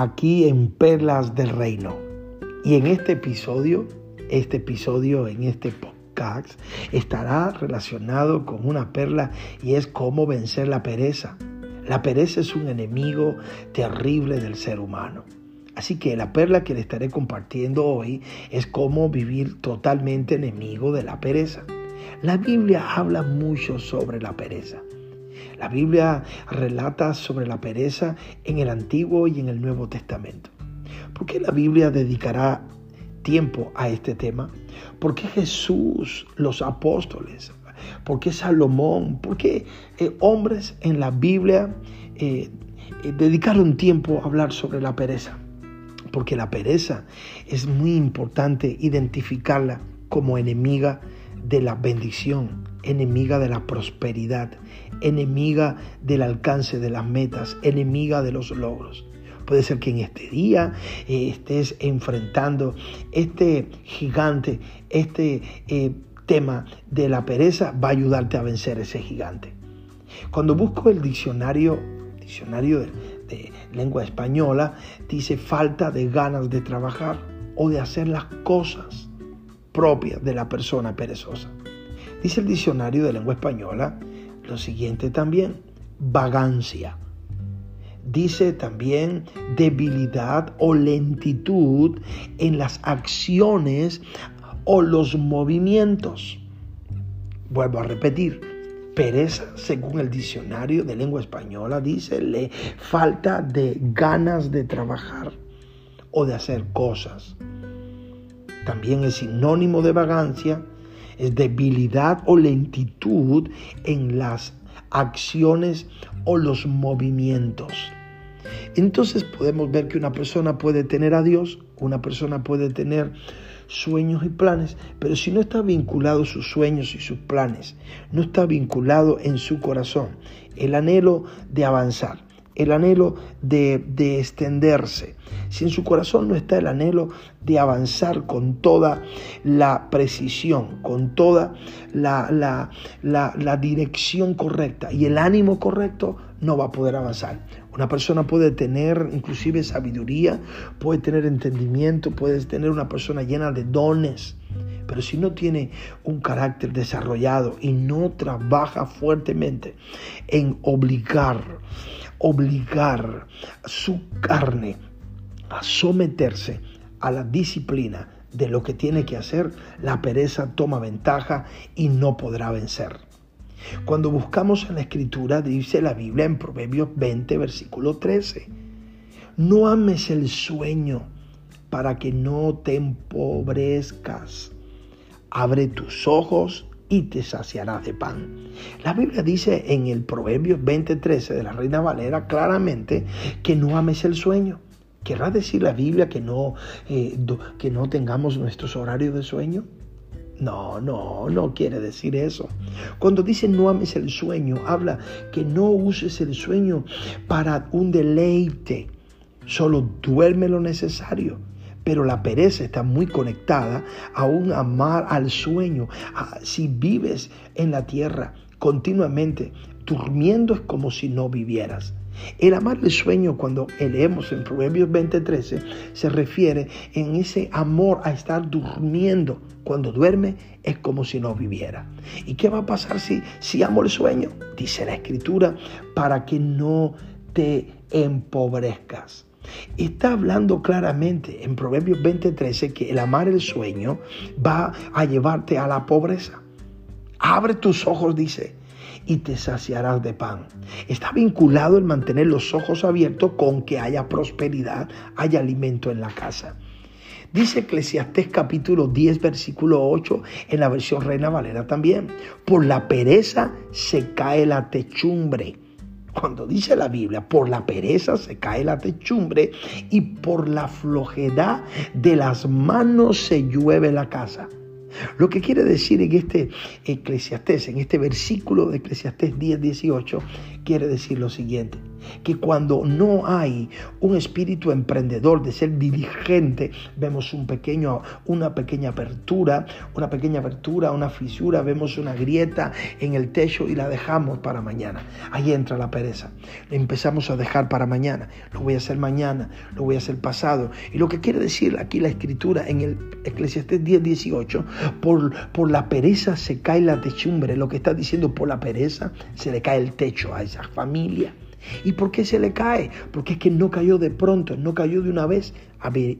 aquí en Perlas del Reino. Y en este episodio, este episodio en este podcast estará relacionado con una perla y es cómo vencer la pereza. La pereza es un enemigo terrible del ser humano. Así que la perla que le estaré compartiendo hoy es cómo vivir totalmente enemigo de la pereza. La Biblia habla mucho sobre la pereza. La Biblia relata sobre la pereza en el Antiguo y en el Nuevo Testamento. ¿Por qué la Biblia dedicará tiempo a este tema? ¿Por qué Jesús, los apóstoles, por qué Salomón, por qué eh, hombres en la Biblia eh, eh, dedicaron tiempo a hablar sobre la pereza? Porque la pereza es muy importante identificarla como enemiga de la bendición, enemiga de la prosperidad, enemiga del alcance de las metas, enemiga de los logros. Puede ser que en este día eh, estés enfrentando este gigante, este eh, tema de la pereza va a ayudarte a vencer ese gigante. Cuando busco el diccionario, diccionario de, de lengua española, dice falta de ganas de trabajar o de hacer las cosas propias de la persona perezosa. Dice el diccionario de lengua española lo siguiente también, vagancia. Dice también debilidad o lentitud en las acciones o los movimientos. Vuelvo a repetir, pereza, según el diccionario de lengua española, dice le falta de ganas de trabajar o de hacer cosas. También es sinónimo de vagancia, debilidad o lentitud en las acciones o los movimientos. Entonces podemos ver que una persona puede tener a Dios, una persona puede tener sueños y planes, pero si no está vinculado sus sueños y sus planes, no está vinculado en su corazón el anhelo de avanzar, el anhelo de, de, extenderse, si en su corazón no está el anhelo de avanzar con toda la precisión, con toda la, la, la, la dirección correcta y el ánimo correcto, no va a poder avanzar. Una persona puede tener inclusive sabiduría, puede tener entendimiento, puede tener una persona llena de dones, pero si no tiene un carácter desarrollado y no trabaja fuertemente en obligar, obligar su carne a someterse a la disciplina de lo que tiene que hacer, la pereza toma ventaja y no podrá vencer. Cuando buscamos en la escritura, dice la Biblia en Proverbios 20, versículo 13, no ames el sueño para que no te empobrezcas. Abre tus ojos y te saciarás de pan. La Biblia dice en el Proverbios 20:13 de la Reina Valera claramente que no ames el sueño. ¿Querrá decir la Biblia que no, eh, que no tengamos nuestros horarios de sueño? No, no, no quiere decir eso. Cuando dice no ames el sueño, habla que no uses el sueño para un deleite. Solo duerme lo necesario. Pero la pereza está muy conectada a un amar al sueño. Si vives en la tierra continuamente, durmiendo es como si no vivieras. El amar el sueño, cuando leemos en Proverbios 20:13, se refiere en ese amor a estar durmiendo. Cuando duerme es como si no viviera. ¿Y qué va a pasar si, si amo el sueño? Dice la escritura, para que no te empobrezcas. Está hablando claramente en Proverbios 20:13 que el amar el sueño va a llevarte a la pobreza. Abre tus ojos, dice, y te saciarás de pan. Está vinculado el mantener los ojos abiertos con que haya prosperidad, haya alimento en la casa. Dice Eclesiastés capítulo 10 versículo 8 en la versión Reina Valera también. Por la pereza se cae la techumbre. Cuando dice la Biblia, por la pereza se cae la techumbre y por la flojedad de las manos se llueve la casa. Lo que quiere decir en este Eclesiastés, en este versículo de Eclesiastés 10, 18, quiere decir lo siguiente. Que cuando no hay un espíritu emprendedor de ser diligente, vemos un pequeño, una pequeña apertura, una pequeña apertura, una fisura, vemos una grieta en el techo y la dejamos para mañana. Ahí entra la pereza. empezamos a dejar para mañana. Lo voy a hacer mañana, lo voy a hacer pasado. Y lo que quiere decir aquí la escritura en el Eclesiastés 10, 18, por, por la pereza se cae la techumbre. Lo que está diciendo por la pereza se le cae el techo a esa familia. ¿Y por qué se le cae? Porque es que no cayó de pronto, no cayó de una vez.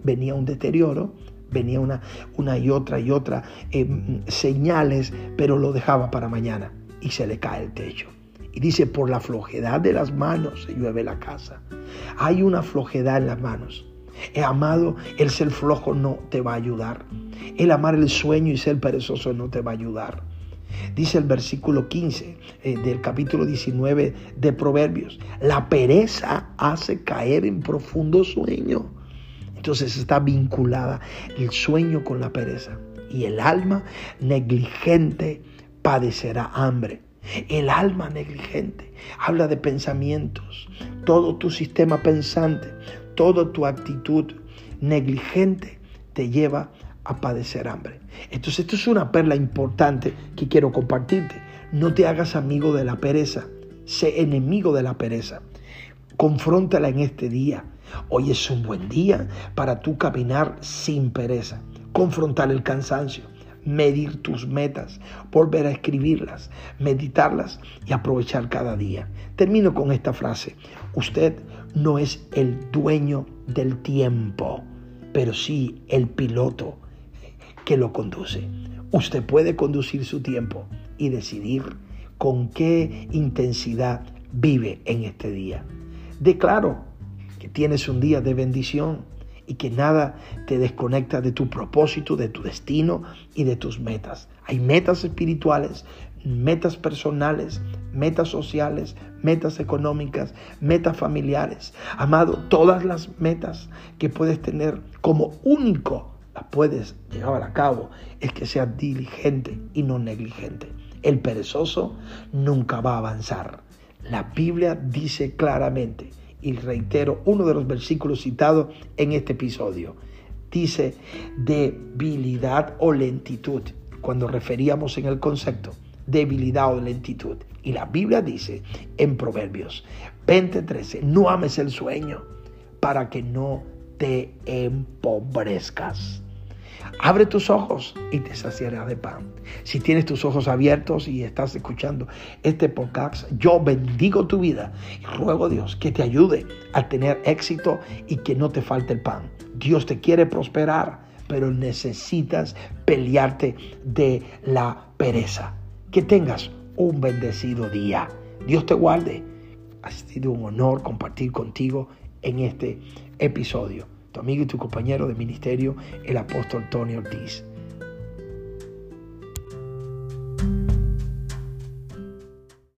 Venía un deterioro, venía una, una y otra y otra em, señales, pero lo dejaba para mañana y se le cae el techo. Y dice, por la flojedad de las manos se llueve la casa. Hay una flojedad en las manos. Amado, el ser flojo no te va a ayudar. El amar el sueño y ser perezoso no te va a ayudar. Dice el versículo 15 eh, del capítulo 19 de Proverbios, la pereza hace caer en profundo sueño. Entonces está vinculada el sueño con la pereza. Y el alma negligente padecerá hambre. El alma negligente habla de pensamientos, todo tu sistema pensante, toda tu actitud negligente te lleva a padecer hambre. Entonces esto es una perla importante que quiero compartirte. No te hagas amigo de la pereza, sé enemigo de la pereza. Confróntala en este día. Hoy es un buen día para tú caminar sin pereza. Confrontar el cansancio, medir tus metas, volver a escribirlas, meditarlas y aprovechar cada día. Termino con esta frase. Usted no es el dueño del tiempo, pero sí el piloto que lo conduce. Usted puede conducir su tiempo y decidir con qué intensidad vive en este día. Declaro que tienes un día de bendición y que nada te desconecta de tu propósito, de tu destino y de tus metas. Hay metas espirituales, metas personales, metas sociales, metas económicas, metas familiares. Amado, todas las metas que puedes tener como único puedes llevar a cabo es que seas diligente y no negligente. El perezoso nunca va a avanzar. La Biblia dice claramente, y reitero uno de los versículos citados en este episodio, dice debilidad o lentitud, cuando referíamos en el concepto debilidad o lentitud. Y la Biblia dice en Proverbios 20:13, no ames el sueño para que no te empobrezcas. Abre tus ojos y te saciarás de pan. Si tienes tus ojos abiertos y estás escuchando este podcast, yo bendigo tu vida y ruego a Dios que te ayude a tener éxito y que no te falte el pan. Dios te quiere prosperar, pero necesitas pelearte de la pereza. Que tengas un bendecido día. Dios te guarde. Ha sido un honor compartir contigo en este episodio. Tu amigo y tu compañero de ministerio, el apóstol Tony Ortiz.